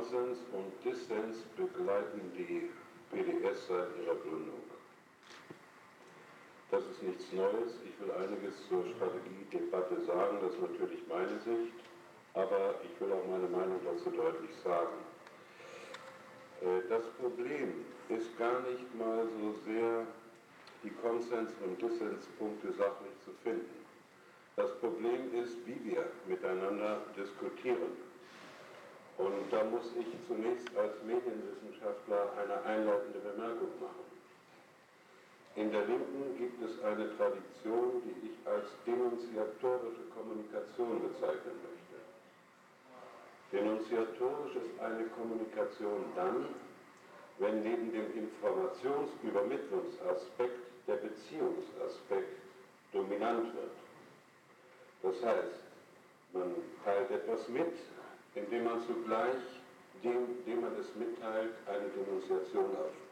Konsens und Dissens begleiten die PDS seit ihrer Gründung. Das ist nichts Neues. Ich will einiges zur Strategiedebatte sagen, das ist natürlich meine Sicht, aber ich will auch meine Meinung dazu deutlich sagen. Äh, das Problem ist gar nicht mal so sehr die Konsens- und Dissenspunkte sachlich zu finden. Das Problem ist, wie wir miteinander diskutieren. Und da muss ich zunächst als Medienwissenschaftler eine einleitende Bemerkung machen. In der Linken gibt es eine Tradition, die ich als denunziatorische Kommunikation bezeichnen möchte. Denunziatorisch ist eine Kommunikation dann, wenn neben dem Informationsübermittlungsaspekt der Beziehungsaspekt dominant wird. Das heißt, man teilt etwas mit, indem man zugleich dem, dem man es mitteilt, eine Denunziation ausspricht.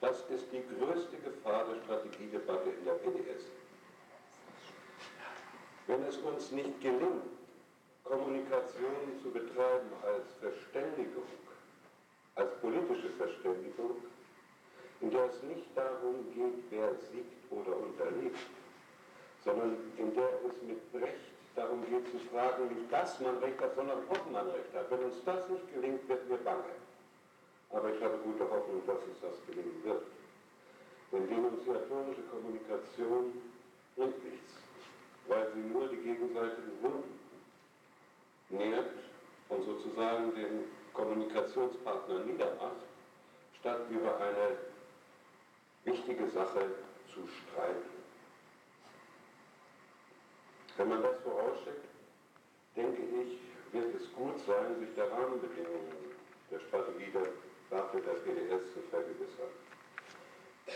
Das ist die größte Gefahr der Strategiedebatte in der PDS. Wenn es uns nicht gelingt, Kommunikation zu betreiben als Verständigung, als politische Verständigung, in der es nicht darum geht, wer siegt oder unterliegt, sondern in der es mit Brecht darum geht zu fragen, nicht dass man Recht hat, sondern ob man Recht hat. Wenn uns das nicht gelingt, wird mir bange. Aber ich habe gute Hoffnung, dass uns das gelingen wird. Denn denunziatorische Kommunikation bringt nichts, weil sie nur die gegenseitigen Wunden nährt und sozusagen den Kommunikationspartner niedermacht, statt über eine wichtige Sache zu streiten. Wenn man das vorausschickt, denke ich, wird es gut sein, sich der Rahmenbedingungen der Strategie der Waffe der PDS zu vergewissern.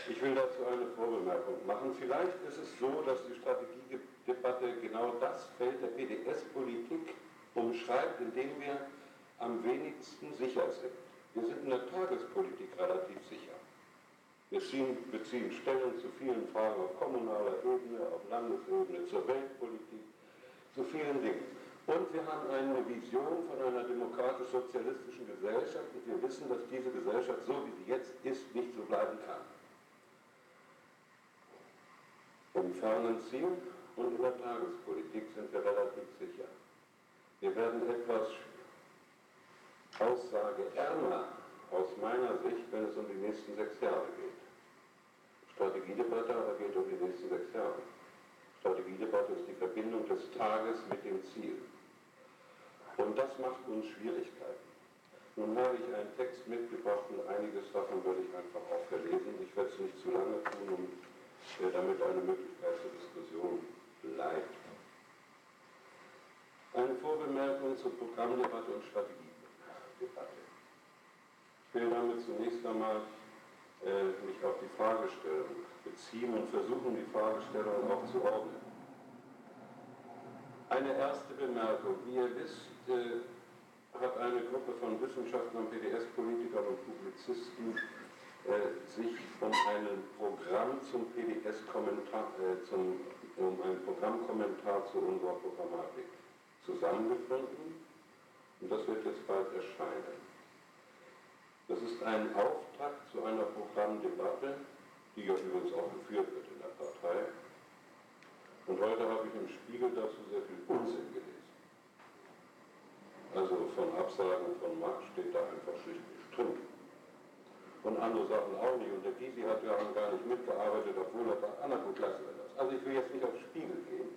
Ich will dazu eine Vorbemerkung machen. Vielleicht ist es so, dass die Strategiedebatte genau das Feld der PDS-Politik umschreibt, in dem wir am wenigsten sicher sind. Wir sind in der Tagespolitik relativ sicher. Wir ziehen, beziehen Stellung zu vielen Fragen auf kommunaler Ebene, auf Landesebene, zur Weltpolitik, zu vielen Dingen. Und wir haben eine Vision von einer demokratisch-sozialistischen Gesellschaft und wir wissen, dass diese Gesellschaft, so wie sie jetzt ist, nicht so bleiben kann. Im fernen Ziel und in der Tagespolitik sind wir relativ sicher. Wir werden etwas aussageärmer aus meiner Sicht, wenn es um die nächsten sechs Jahre geht. Strategiedebatte aber geht um die nächsten sechs Jahre. Strategiedebatte ist die Verbindung des Tages mit dem Ziel. Und das macht uns Schwierigkeiten. Nun habe ich einen Text mitgebracht und einiges davon würde ich einfach auch verlesen. Ich werde es nicht zu lange tun, um, äh, damit eine Möglichkeit zur Diskussion bleibt. Eine Vorbemerkung zur Programmdebatte und Strategiedebatte. Ich will damit zunächst einmal mich auf die Fragestellung beziehen und versuchen, die Fragestellung auch zu ordnen. Eine erste Bemerkung. Wie ihr wisst, äh, hat eine Gruppe von Wissenschaftlern, PDS-Politikern und Publizisten äh, sich um einen Programm zum PDS-Kommentar, äh, zum, um einen Programmkommentar zu unserer Programmatik zusammengefunden und das wird jetzt bald erscheinen. Das ist ein Auftakt zu einer Programmdebatte, die ja übrigens auch geführt wird in der Partei. Und heute habe ich im Spiegel dazu sehr viel Unsinn gelesen. Also von Absagen von Marx steht da einfach schlicht nicht drin. Und andere Sachen auch nicht. Und der Gysi hat ja gar nicht mitgearbeitet, obwohl er gut, lassen wir das. Also ich will jetzt nicht auf Spiegel gehen,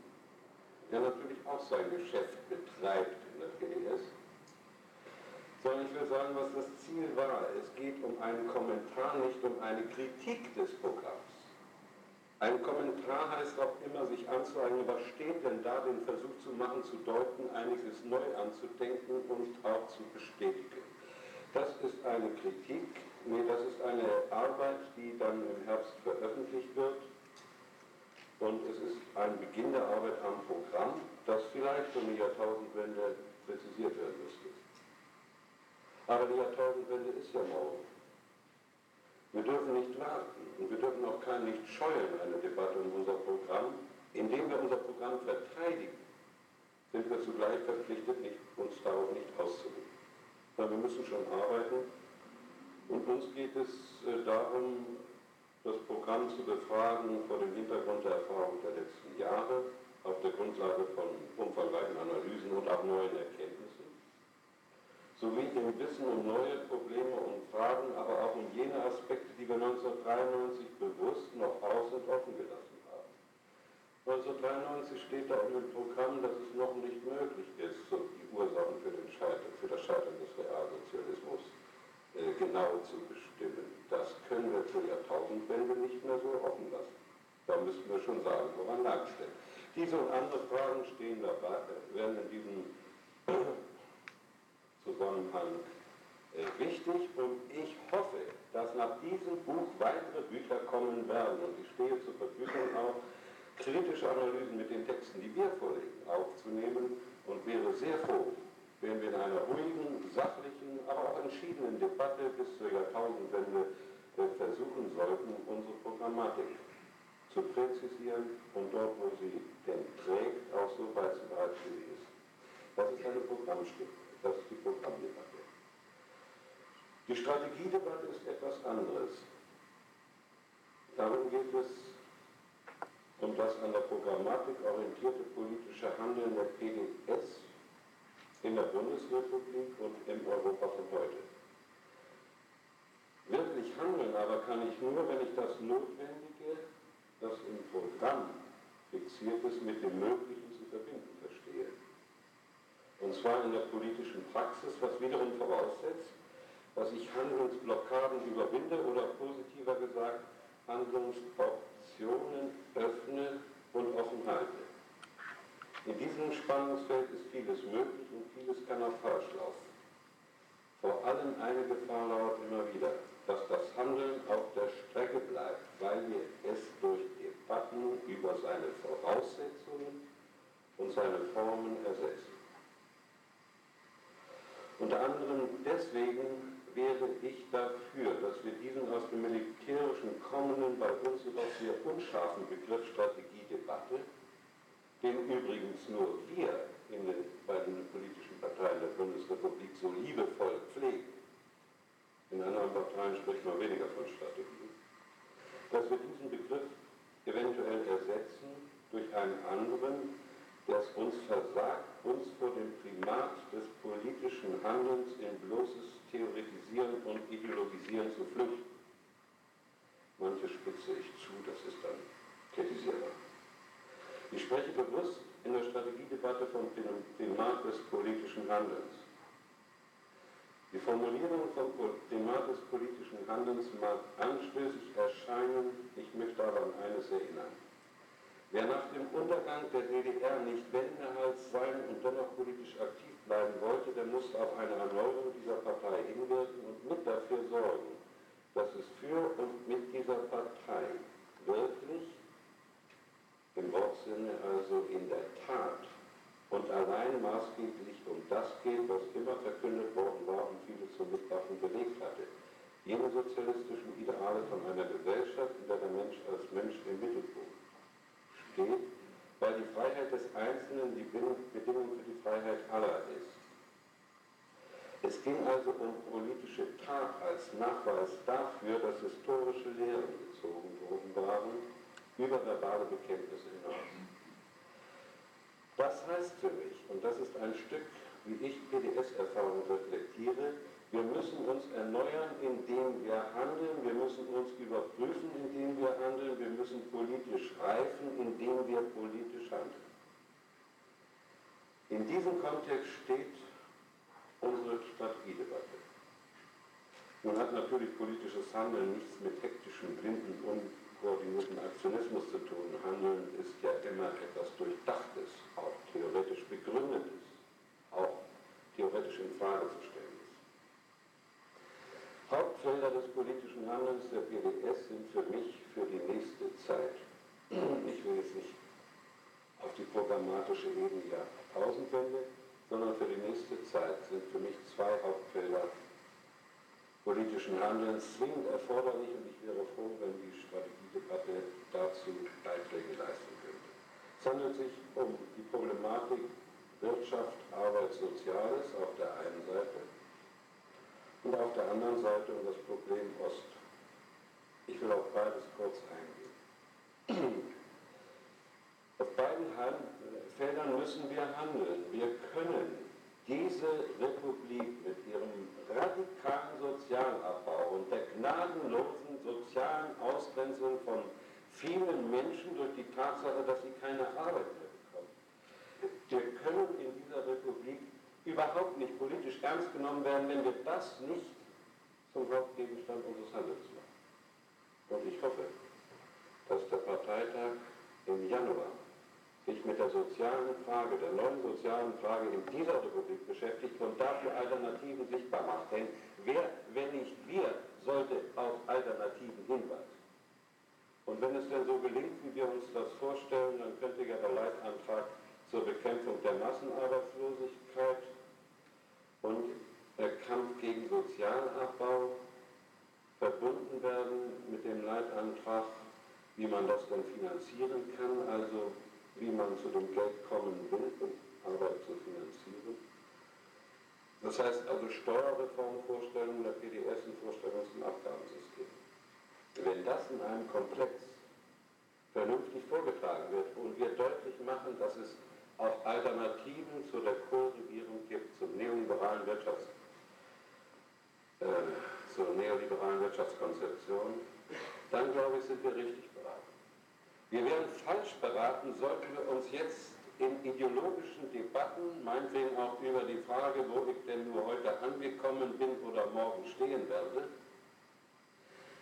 der natürlich auch sein Geschäft betreibt in der PDS sondern ich will sagen, was das Ziel war. Es geht um einen Kommentar, nicht um eine Kritik des Programms. Ein Kommentar heißt auch immer, sich anzueignen, was steht denn da, den Versuch zu machen, zu deuten, einiges neu anzudenken und auch zu bestätigen. Das ist eine Kritik, nee, das ist eine Arbeit, die dann im Herbst veröffentlicht wird. Und es ist ein Beginn der Arbeit am Programm, das vielleicht um die Jahrtausendwende präzisiert werden müsste. Aber die Jahrtausendwende ist ja morgen. Wir dürfen nicht warten und wir dürfen auch kein nicht scheuen, eine Debatte um unser Programm. Indem wir unser Programm verteidigen, sind wir zugleich verpflichtet, nicht, uns darauf nicht auszuruhen. aber wir müssen schon arbeiten. Und uns geht es äh, darum, das Programm zu befragen vor dem Hintergrund der Erfahrung der letzten Jahre, auf der Grundlage von umfangreichen Analysen und auch neuen Erkenntnissen, sowie im Wissen um neue Probleme und Fragen, aber auch um jene Aspekte, die wir 1993 bewusst noch aus- und offen gelassen haben. 1993 steht da in dem Programm, dass es noch nicht möglich ist, so die Ursachen für, den Scheitern, für das Scheitern des Realsozialismus äh, genau zu bestimmen. Das können wir zur Jahrtausendwende nicht mehr so offen lassen. Da müssten wir schon sagen, woran lag es denn? Diese und andere Fragen stehen dabei, werden in diesem Zusammenhang äh, wichtig. Und ich hoffe, dass nach diesem Buch weitere Bücher kommen werden. Und ich stehe zur Verfügung auch, kritische Analysen mit den Texten, die wir vorlegen, aufzunehmen. Und wäre sehr froh, wenn wir in einer ruhigen, sachlichen, aber auch entschiedenen Debatte bis zur Jahrtausendwende äh, versuchen sollten, unsere Programmatik zu präzisieren. Und dort, wo sie denn trägt, auch so beizubehalten, wie sie ist. Das ist eine Programmstimme, das ist die Programmdebatte. Die Strategiedebatte ist etwas anderes. Darum geht es um das an der Programmatik orientierte politische Handeln der PDS in der Bundesrepublik und im Europa von heute. Wirklich handeln aber kann ich nur, wenn ich das Notwendige, das im Programm fixiert ist, mit dem Möglichen zu verbinden verstehe. Und zwar in der politischen Praxis, was wiederum voraussetzt, dass ich Handlungsblockaden überwinde oder positiver gesagt Handlungsoptionen öffne und offen halte. In diesem Spannungsfeld ist vieles möglich und vieles kann auch falsch laufen. Vor allem eine Gefahr lauert immer wieder, dass das Handeln auf der Strecke bleibt, weil wir es durch Debatten über seine Voraussetzungen und seine Formen ersetzen. Unter anderem deswegen wäre ich dafür, dass wir diesen aus dem Militärischen kommenden, bei uns jedoch sehr unscharfen Begriff Strategiedebatte den übrigens nur wir in den, bei den politischen Parteien der Bundesrepublik so liebevoll pflegen. In anderen Parteien spricht man weniger von Strategie. Dass wir diesen Begriff eventuell ersetzen durch einen anderen, es uns versagt, uns vor dem Primat des politischen Handelns in bloßes Theoretisieren und Ideologisieren zu flüchten. Manche spitze ich zu, das ist dann kritisierbar. Ich spreche bewusst in der Strategiedebatte vom Primat des politischen Handelns. Die Formulierung vom Primat des politischen Handelns mag anstößig erscheinen, ich möchte aber an eines erinnern. Wer nach dem Untergang der DDR nicht Wendehals sein und dennoch politisch aktiv bleiben wollte, der musste auf eine Erneuerung dieser Partei hinwirken und mit dafür sorgen, dass es für und mit dieser Partei wirklich im Wortsinne also in der Tat und allein maßgeblich um das geht, was immer verkündet worden war und viele zum Mitwaffen belegt hatte. Jene sozialistischen Ideale von einer Gesellschaft, in der der Mensch als Mensch im Mittelpunkt steht, weil die Freiheit des Einzelnen die Bedingung für die Freiheit aller ist. Es ging also um politische Tat als Nachweis dafür, dass historische Lehren gezogen worden waren, über verbale Bekenntnisse hinaus. Das heißt für mich, und das ist ein Stück, wie ich PDS-Erfahrung reflektiere, wir müssen uns erneuern, indem wir handeln, wir müssen uns überprüfen, indem wir handeln, wir müssen politisch reifen, indem wir politisch handeln. In diesem Kontext steht unsere Strategiedebatte. Nun hat natürlich politisches Handeln nichts mit hektischen, blinden, koordinierten Aktionismus zu tun. Handeln ist ja immer etwas Durchdachtes, auch theoretisch begründetes, auch theoretisch in Frage zu stellen. Hauptfelder des politischen Handelns der PDS sind für mich für die nächste Zeit, ich will jetzt nicht auf die programmatische Ebene der Jahrtausendwende, sondern für die nächste Zeit sind für mich zwei Hauptfelder politischen Handelns zwingend erforderlich und ich wäre froh, wenn die Strategiedebatte dazu Beiträge leisten könnte. Es handelt sich um die Problematik Wirtschaft, Arbeit, Soziales auf der einen Seite Seite und das Problem Ost. Ich will auf beides kurz eingehen. Auf beiden Feldern müssen wir handeln. Wir können diese Republik mit ihrem radikalen Sozialabbau und der gnadenlosen sozialen Ausgrenzung von vielen Menschen durch die Tatsache, dass sie keine Arbeit mehr bekommen. Wir können in dieser Republik überhaupt nicht politisch ernst genommen werden, wenn wir das nicht zum Hauptgegenstand unseres Handels machen. Und ich hoffe, dass der Parteitag im Januar sich mit der sozialen Frage, der neuen sozialen Frage in dieser Republik beschäftigt und dafür Alternativen sichtbar macht. Denn wer, wenn nicht wir, sollte auf Alternativen hinweisen? Und wenn es denn so gelingt, wie wir uns das vorstellen, dann könnte ja der Leitantrag zur Bekämpfung der Massenarbeitslosigkeit und der Kampf gegen Sozialabbau verbunden werden mit dem Leitantrag, wie man das dann finanzieren kann, also wie man zu dem Geld kommen will, um Arbeit zu finanzieren. Das heißt also Steuerreformvorstellungen der PDS und Vorstellungen zum Abgabensystem. Wenn das in einem Komplex vernünftig vorgetragen wird und wir deutlich machen, dass es auch Alternativen zu der Kohlregierung gibt, zum neoliberalen Wirtschafts, äh, zur neoliberalen Wirtschaftskonzeption, dann glaube ich, sind wir richtig wir wären falsch beraten, sollten wir uns jetzt in ideologischen Debatten, meinetwegen auch über die Frage, wo ich denn nur heute angekommen bin oder morgen stehen werde,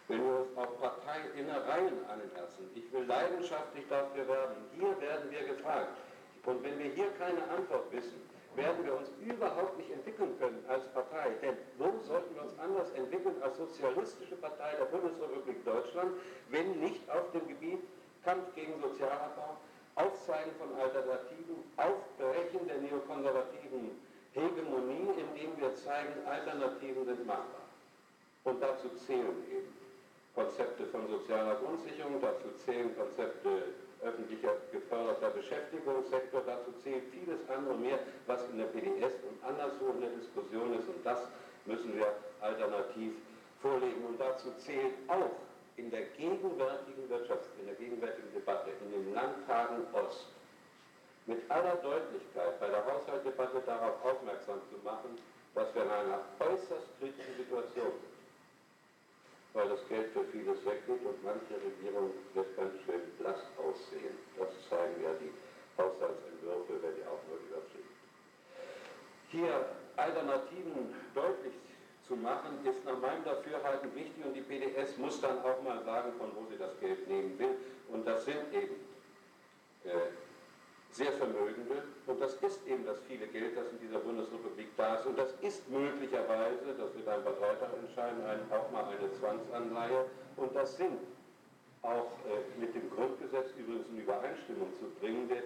wenn wir uns auf Parteiinnereien anlassen. Ich will leidenschaftlich dafür werben. Hier werden wir gefragt. Und wenn wir hier keine Antwort wissen, werden wir uns überhaupt nicht entwickeln können als Partei. Denn wo sollten wir uns anders entwickeln als sozialistische Partei der Bundesrepublik Deutschland, wenn nicht auf dem Gebiet Kampf gegen Sozialabbau, Aufzeigen von Alternativen, Aufbrechen der neokonservativen Hegemonie, indem wir zeigen, Alternativen sind machbar. Und dazu zählen eben Konzepte von sozialer Grundsicherung, dazu zählen Konzepte öffentlicher geförderter Beschäftigungssektor, dazu zählt vieles andere mehr, was in der PDS und anderswo in der Diskussion ist. Und das müssen wir alternativ vorlegen. Und dazu zählt auch in der gegenwärtigen Wirtschafts-, in der gegenwärtigen Debatte, in den Landtagen Ost, mit aller Deutlichkeit bei der Haushaltsdebatte darauf aufmerksam zu machen, dass wir in einer äußerst kritischen Situation sind. Weil das Geld für vieles weggeht und manche Regierung wird ganz schön blass aussehen. Das zeigen ja die Haushaltsentwürfe, wenn die auch nur überfliegen. Hier Alternativen deutlich zu machen, ist nach meinem Dafürhalten wichtig und die PDS muss dann auch mal sagen, von wo sie das Geld nehmen will. Und das sind eben äh, sehr Vermögende und das ist eben das viele Geld, das in dieser Bundesrepublik. Und das ist möglicherweise, das wird ein Parteitag entscheiden, auch mal eine Zwangsanleihe. Und das sind auch äh, mit dem Grundgesetz übrigens in Übereinstimmung zu bringende,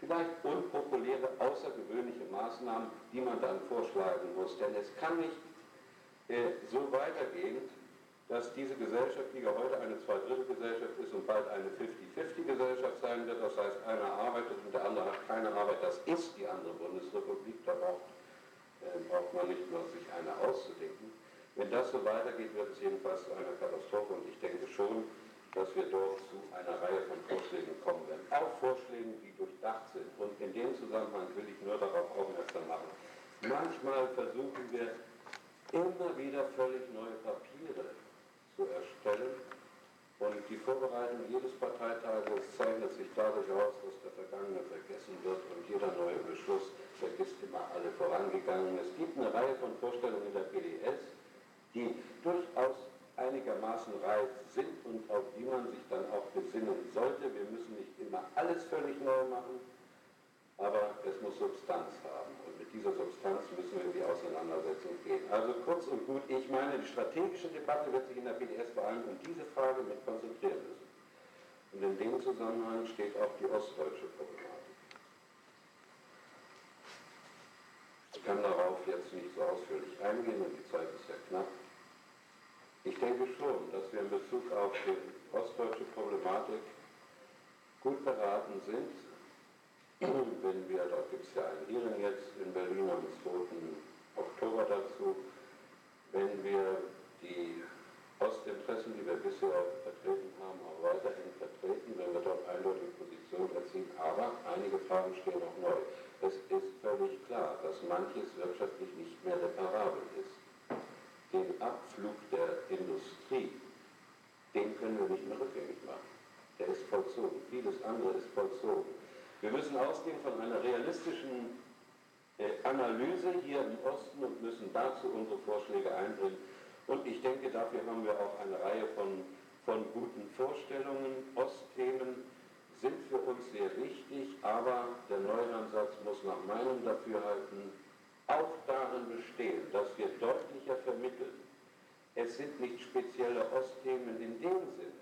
vielleicht unpopuläre, außergewöhnliche Maßnahmen, die man dann vorschlagen muss. Denn es kann nicht so weitergehen, dass diese Gesellschaft, die ja heute eine Zweidrittelgesellschaft ist und bald eine 50-50-Gesellschaft sein wird, das heißt, einer arbeitet und der andere hat keine Arbeit, das ist die andere Bundesrepublik, da braucht, äh, braucht man nicht nur sich eine auszudenken. Wenn das so weitergeht, wird es jedenfalls zu einer Katastrophe und ich denke schon, dass wir dort zu einer Reihe von Vorschlägen kommen werden. Auch Vorschlägen, die durchdacht sind. Und in dem Zusammenhang will ich nur darauf aufmerksam machen. Manchmal versuchen wir immer wieder völlig neue Papiere zu erstellen. Und die Vorbereitung jedes Parteitages zeichnet sich dadurch aus, dass der Vergangene vergessen wird und jeder neue Beschluss vergisst immer alle vorangegangenen. Es gibt eine Reihe von Vorstellungen in der PDS, die durchaus einigermaßen reif sind und auf die man sich dann auch besinnen sollte. Wir müssen nicht immer alles völlig neu machen, aber es muss Substanz haben mit dieser Substanz müssen wir in die Auseinandersetzung gehen. Also kurz und gut, ich meine, die strategische Debatte wird sich in der BDS vor allem um diese Frage mit konzentrieren müssen. Und in dem Zusammenhang steht auch die ostdeutsche Problematik. Ich kann darauf jetzt nicht so ausführlich eingehen und die Zeit ist ja knapp. Ich denke schon, dass wir in Bezug auf die ostdeutsche Problematik gut beraten sind, wenn wir, da gibt es ja ein Hearing jetzt in Berlin am 2. Oktober dazu, wenn wir die Ostinteressen, die wir bisher vertreten haben, auch weiterhin vertreten, wenn wir dort eindeutige Positionen erzielen. Aber einige Fragen stehen auch neu. Es ist völlig klar, dass manches wirtschaftlich nicht mehr reparabel ist. Den Abflug der Industrie, den können wir nicht mehr rückgängig machen. Der ist vollzogen. Vieles andere ist vollzogen. Wir müssen ausgehen von einer realistischen äh, Analyse hier im Osten und müssen dazu unsere Vorschläge einbringen. Und ich denke, dafür haben wir auch eine Reihe von, von guten Vorstellungen. Ostthemen sind für uns sehr wichtig, aber der Neuansatz muss nach meinem Dafürhalten auch darin bestehen, dass wir deutlicher vermitteln, es sind nicht spezielle Ostthemen in dem Sinne,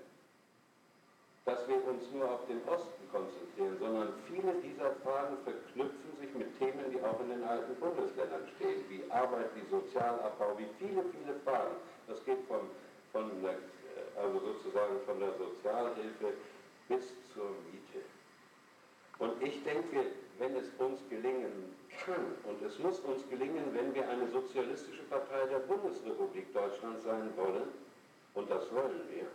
dass wir uns nur auf den Osten konzentrieren, sondern viele dieser Fragen verknüpfen sich mit Themen, die auch in den alten Bundesländern stehen, wie Arbeit, wie Sozialabbau, wie viele, viele Fragen. Das geht von, von der, also sozusagen von der Sozialhilfe bis zur Miete. Und ich denke, wenn es uns gelingen kann, und es muss uns gelingen, wenn wir eine sozialistische Partei der Bundesrepublik Deutschland sein wollen, und das wollen wir,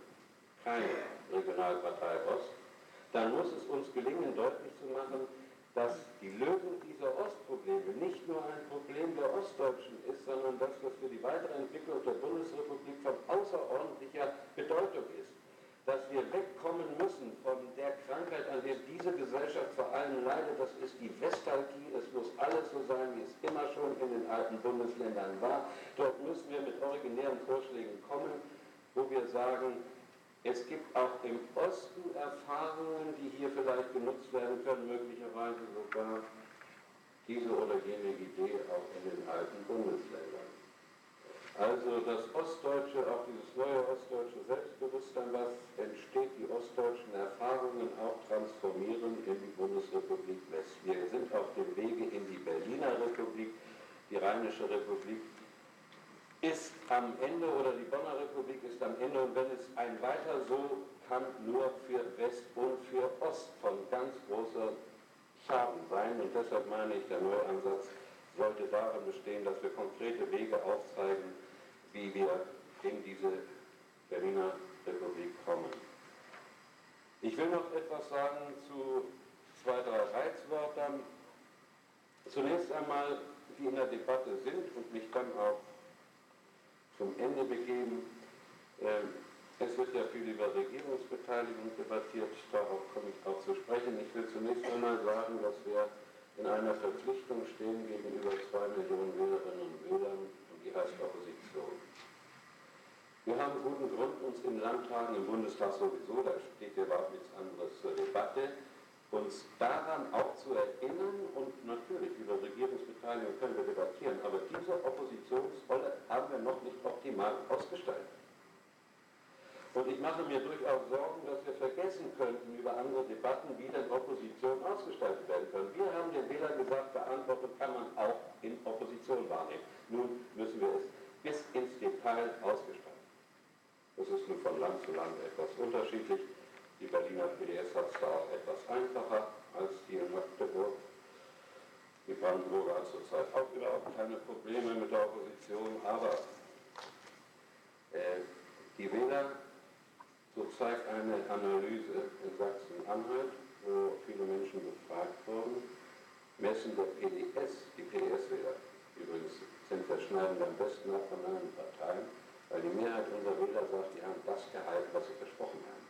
keine Regionalpartei Ost, dann muss es uns gelingen, deutlich zu machen, dass die Lösung dieser Ostprobleme nicht nur ein Problem der Ostdeutschen ist, sondern dass das für die weitere Entwicklung der Bundesrepublik von außerordentlicher Bedeutung ist. Dass wir wegkommen müssen von der Krankheit, an der diese Gesellschaft vor allem leidet, das ist die Westalgie. Es muss alles so sein, wie es immer schon in den alten Bundesländern war. Dort müssen wir mit originären Vorschlägen kommen, wo wir sagen, es gibt auch im Osten Erfahrungen, die hier vielleicht genutzt werden können, möglicherweise sogar diese oder jene Idee auch in den alten Bundesländern. Also das Ostdeutsche, auch dieses neue ostdeutsche Selbstbewusstsein, was entsteht, die ostdeutschen Erfahrungen auch transformieren in die Bundesrepublik West. Wir sind auf dem Wege in die Berliner Republik, die Rheinische Republik, ist am Ende oder die Bonner Republik ist am Ende und wenn es ein weiter so kann nur für West und für Ost von ganz großer Schaden sein und deshalb meine ich, der neue Ansatz sollte darin bestehen, dass wir konkrete Wege aufzeigen, wie wir in diese Berliner Republik kommen. Ich will noch etwas sagen zu zwei, drei Reizwörtern. Zunächst einmal, die in der Debatte sind und mich dann auch zum Ende begeben. Ähm, es wird ja viel über Regierungsbeteiligung debattiert, darauf komme ich auch zu sprechen. Ich will zunächst einmal sagen, dass wir in einer Verpflichtung stehen gegenüber zwei Millionen Wählerinnen und Wählern und die heißt Opposition. Wir haben guten Grund, uns in Landtagen, im Bundestag sowieso, da steht ja überhaupt nichts anderes zur Debatte, uns daran auch zu erinnern und natürlich über Regierungsbeteiligung können wir debattieren, aber diese Oppositionsrolle haben wir noch nicht optimal ausgestaltet. Und ich mache mir durchaus Sorgen, dass wir vergessen könnten über andere Debatten, wie denn Opposition ausgestaltet werden können. Wir haben den Wähler gesagt, Verantwortung kann man auch in Opposition wahrnehmen. Nun müssen wir es bis ins Detail ausgestalten. Das ist nun von Land zu Land etwas unterschiedlich. Die Berliner PDS hat es da auch etwas einfacher als die in Magdeburg. Die Brandenburger hat zurzeit auch überhaupt keine Probleme mit der Opposition, aber äh, die Wähler, so zeigt eine Analyse in Sachsen-Anhalt, wo viele Menschen befragt wurden, messen der PDS, die PDS-Wähler, übrigens sind wir schneiden am besten ab von allen Parteien, weil die Mehrheit unserer Wähler sagt, die haben das gehalten, was sie versprochen haben.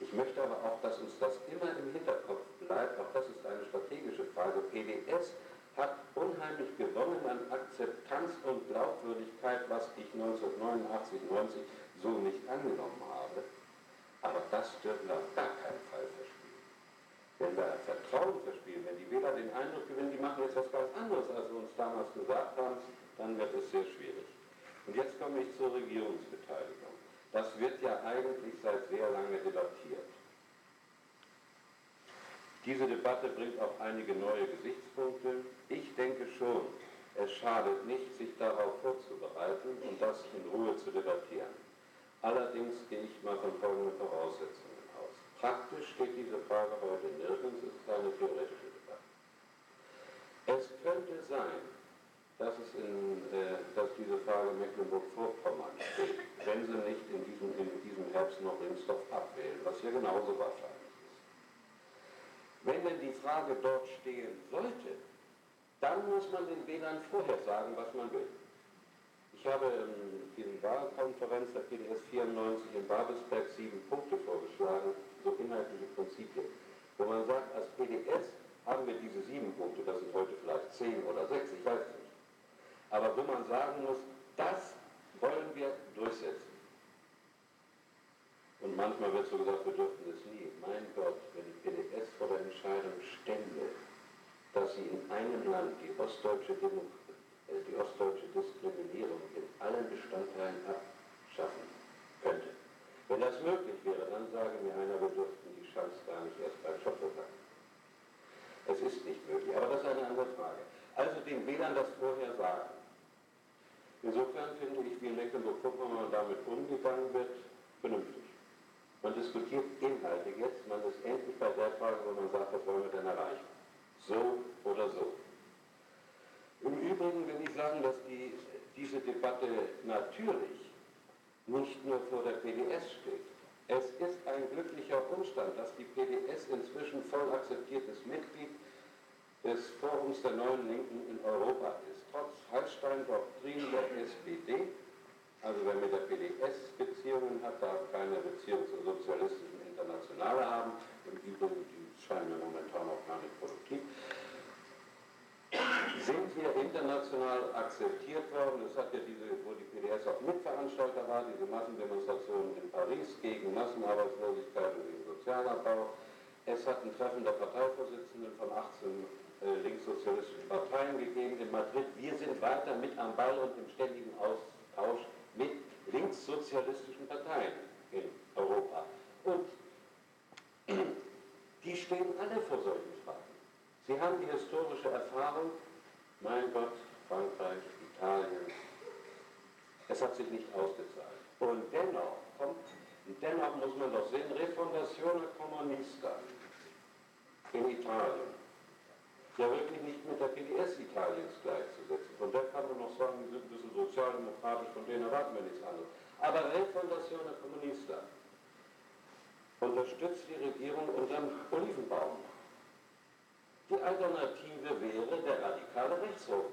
Ich möchte aber auch, dass uns das immer im Hinterkopf bleibt, auch das ist eine strategische Frage. PDS hat unheimlich gewonnen an Akzeptanz und Glaubwürdigkeit, was ich 1989, 90 so nicht angenommen habe. Aber das dürfen wir auf gar keinen Fall verspielen. Wenn wir Vertrauen verspielen, wenn die Wähler den Eindruck gewinnen, die machen jetzt was ganz anderes, als wir uns damals gesagt haben, dann wird es sehr schwierig. Und jetzt komme ich zur Regierungsbeteiligung. Das wird ja eigentlich seit sehr lange debattiert. Diese Debatte bringt auch einige neue Gesichtspunkte. Ich denke schon, es schadet nicht, sich darauf vorzubereiten und das in Ruhe zu debattieren. Allerdings gehe ich mal von folgenden Voraussetzungen aus. Praktisch steht diese Frage heute nirgends, es ist eine theoretische Debatte. Es könnte sein, dass, es in, äh, dass diese Frage Mecklenburg-Vorpommern steht, wenn sie nicht in diesem, in diesem Herbst noch Ringsdorf abwählen, was hier genauso wahrscheinlich ist. Wenn denn die Frage dort stehen sollte, dann muss man den Wählern vorher sagen, was man will. Ich habe in der Wahlkonferenz der PDS 94 in Babelsberg sieben Punkte vorgeschlagen, so inhaltliche Prinzipien, wo man sagt, als PDS haben wir diese sieben Punkte, das sind heute vielleicht zehn oder sechs, ich weiß nicht. Aber wo man sagen muss, das wollen wir durchsetzen. Und manchmal wird so gesagt, wir dürfen es nie. Mein Gott, wenn die PDS vor der Entscheidung stände, dass sie in einem Land die ostdeutsche, äh, die ostdeutsche Diskriminierung in allen Bestandteilen abschaffen könnte. Wenn das möglich wäre, dann sage mir einer, wir dürften die Chance gar nicht erst beim Schopfe packen. Es ist nicht möglich, aber das ist eine andere Frage. Also den Wählern das vorher sagen. Insofern finde ich, wie in Mecklenburg-Vorpommern damit umgegangen wird, vernünftig. Man diskutiert Inhalte jetzt, man ist endlich bei der Frage, wo man sagt, was wollen wir denn erreichen? So oder so. Im Übrigen will ich sagen, dass die, diese Debatte natürlich nicht nur vor der PDS steht. Es ist ein glücklicher Umstand, dass die PDS inzwischen voll akzeptiertes Mitglied des Forums der neuen Linken in Europa ist. Trotz Hallstein-Doktrin der SPD also wer mit der PDS Beziehungen hat, darf keine Beziehung zur sozialistischen Internationale haben. Im Übrigen, die scheinen mir momentan auch gar nicht produktiv. Sind wir international akzeptiert worden? Es hat ja diese, wo die PDS auch Mitveranstalter war, diese Massendemonstrationen in Paris gegen Massenarbeitslosigkeit und gegen Sozialabbau. Es hat ein Treffen der Parteivorsitzenden von 18 äh, linkssozialistischen Parteien gegeben in Madrid. Wir sind weiter mit am Ball und im ständigen Austausch mit linkssozialistischen Parteien in Europa. Und die stehen alle vor solchen Fragen. Sie haben die historische Erfahrung, mein Gott, Frankreich, Italien, es hat sich nicht ausgezahlt. Und dennoch kommt, dennoch muss man doch sehen, Refondazione Comunista in Italien, ja wirklich nicht mit der PDS Italiens gleichzusetzen. Von der kann man noch sagen, die sind ein bisschen sozialdemokratisch, von denen erwarten wir nichts anderes. Aber Refondazione Comunista unterstützt die Regierung unterm Olivenbaum. Die Alternative wäre der radikale Rechtsruck.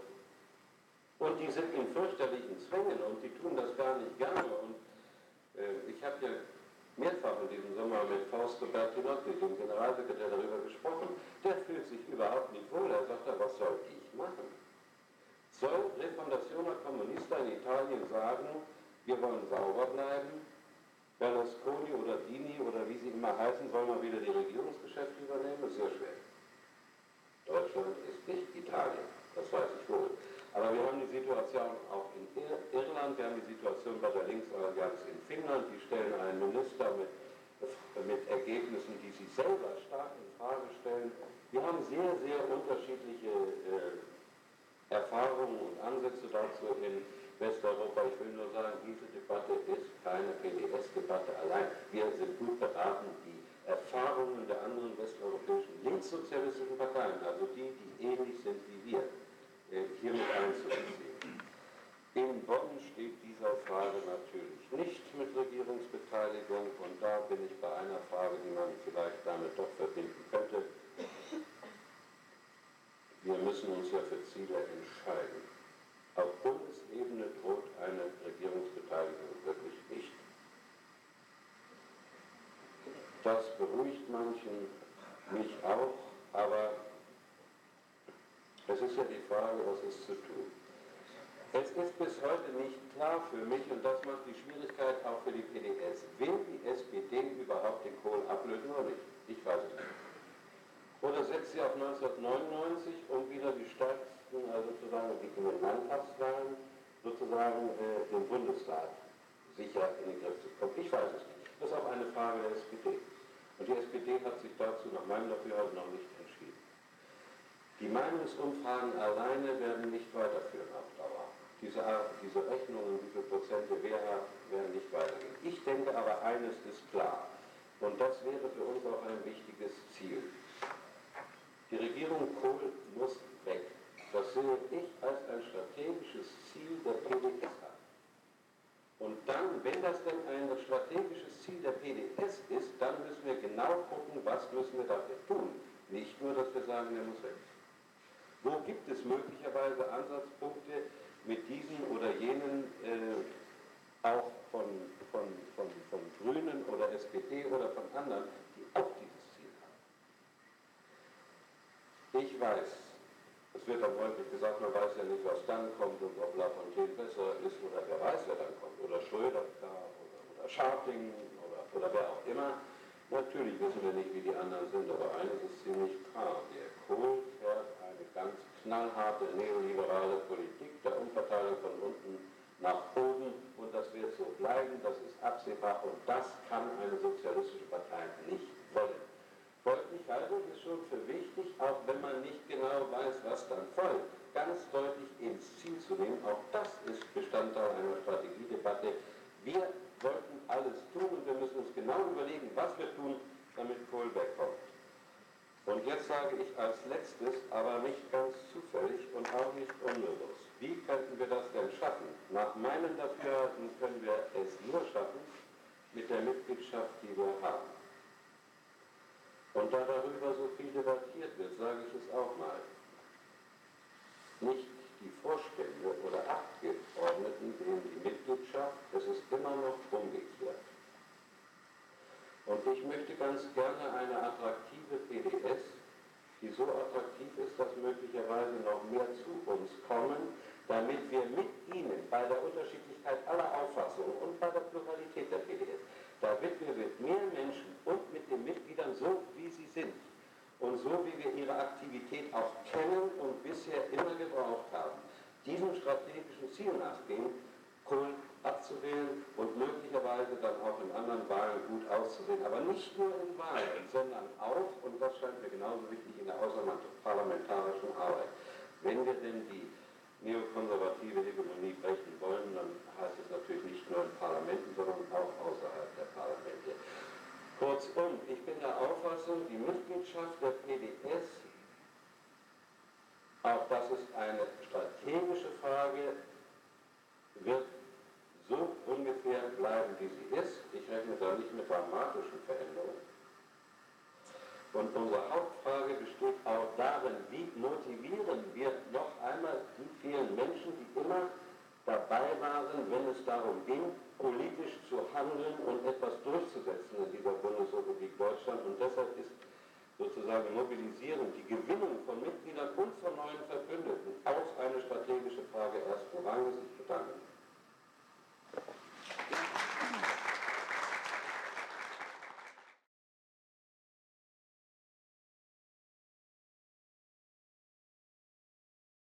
Und die sind in fürchterlichen Zwängen und die tun das gar nicht gerne. Und äh, ich habe ja mehrfach in diesem Sommer mit Fausto Bertinotti, dem Generalsekretär, darüber gesprochen. Der fühlt sich überhaupt nicht wohl. Er sagt, was soll ich machen? Soll Refondazione Comunista in Italien sagen, wir wollen sauber bleiben? Berlusconi oder Dini oder wie sie immer heißen, sollen mal wieder die Regierungsgeschäfte übernehmen? Sehr schwer. Deutschland ist nicht Italien, das weiß ich wohl. Aber wir haben die Situation auch in Irland, wir haben die Situation bei der Linksallianz in Finnland, die stellen einen Minister mit, mit Ergebnissen, die sie selber stark in Frage stellen. Wir haben sehr, sehr unterschiedliche äh, Erfahrungen und Ansätze dazu in Westeuropa. Ich will nur sagen, diese Debatte ist keine PDS-Debatte allein. Wir sind gut beraten, die Erfahrungen der anderen westeuropäischen linkssozialistischen Parteien, also die, die ähnlich sind wie wir, äh, hiermit einzubeziehen. In Bonn steht dieser Frage natürlich nicht mit Regierungsbeteiligung und da bin ich bei einer Frage, die man vielleicht damit doch verbinden könnte. Wir müssen uns ja für Ziele entscheiden. Auf Bundesebene droht eine Regierungsbeteiligung wirklich nicht. Das beruhigt manchen, mich auch, aber es ist ja die Frage, was ist zu tun. Es ist bis heute nicht klar für mich, und das macht die Schwierigkeit auch für die PDS, will die SPD überhaupt den Kohl ablösen oder nicht? Ich weiß es nicht. Oder setzt sie auf 1999, um wieder die stärksten, also sozusagen die Landtagswahlen, sozusagen äh, den Bundesstaat sicher in den Griff zu bekommen? Ich weiß es nicht. Das ist auch eine Frage der SPD. Und die SPD hat sich dazu nach meinem Dafürhalten noch nicht die Meinungsumfragen alleine werden nicht weiterführen auf Dauer. Diese, diese Rechnungen, wie viele Prozente wer hat, werden nicht weitergehen. Ich denke aber, eines ist klar, und das wäre für uns auch ein wichtiges Ziel. Die Regierung Kohl muss weg. Das sehe ich als ein strategisches Ziel der PDS an. Und dann, wenn das denn ein strategisches Ziel der PDS ist, dann müssen wir genau gucken, was müssen wir dafür tun Nicht nur, dass wir sagen, er muss weg. Wo gibt es möglicherweise Ansatzpunkte mit diesen oder jenen, äh, auch von, von, von, von Grünen oder SPD oder von anderen, die auch dieses Ziel Ich weiß, es wird dann häufig gesagt, man weiß ja nicht, was dann kommt und ob Lafontaine besser ist oder wer weiß, wer dann kommt, oder Schröder oder, oder Scharping oder, oder wer auch immer. Natürlich wissen wir nicht, wie die anderen sind, aber eines ist ziemlich klar. Der Kohl fährt eine ganz knallharte neoliberale Politik der Umverteilung von unten nach oben und das wird so bleiben, das ist absehbar und das kann eine sozialistische Partei nicht wollen. Halte ich es schon für wichtig, auch wenn man nicht genau weiß, was dann folgt, ganz deutlich ins Ziel zu nehmen. Auch das ist Bestandteil einer Strategiedebatte. Wir wollten alles tun und wir müssen uns genau überlegen, was wir tun, damit Kohl wegkommt. Und jetzt sage ich als letztes, aber nicht ganz zufällig und auch nicht unbewusst, wie könnten wir das denn schaffen? Nach meinem Dafürhalten können wir es nur schaffen mit der Mitgliedschaft, die wir haben. Und da darüber so viel debattiert wird, sage ich es auch mal. Nicht die Vorstände oder Abgeordneten wählen die Mitgliedschaft, es ist immer noch umgekehrt. Und ich möchte ganz gerne eine attraktive PDS, die so attraktiv ist, dass möglicherweise noch mehr zu uns kommen, damit wir mit ihnen bei der Unterschiedlichkeit aller Auffassungen und bei der Pluralität der PDS, damit wir mit mehr Menschen und mit den Mitgliedern so, wie sie sind und so, wie wir ihre Aktivität auch kennen und bisher immer gebraucht haben, diesem strategischen Ziel nachgehen, Kohl abzuwählen und möglicherweise dann auch in anderen Wahlen gut auszusehen. Aber nicht nur in Wahlen, sondern auch, und das scheint mir genauso wichtig, in der außerparlamentarischen Arbeit. Wenn wir denn die neokonservative Hegemonie brechen wollen, dann heißt es natürlich nicht nur in Parlamenten, sondern auch außerhalb der Parlamente. Kurzum, ich bin der Auffassung, die Mitgliedschaft der PDS, auch das ist eine strategische Frage, wird so ungefähr bleiben, wie sie ist. Ich rechne da nicht mit dramatischen Veränderungen. Und unsere Hauptfrage besteht auch darin, wie motivieren wir noch einmal die vielen Menschen, die immer dabei waren, wenn es darum ging, politisch zu handeln und etwas durchzusetzen in dieser Bundesrepublik Deutschland. Und deshalb ist sozusagen Mobilisierung, die Gewinnung von Mitgliedern und von neuen Verbündeten auch eine strategische Frage ersten Ranges. Ich bedanke mich.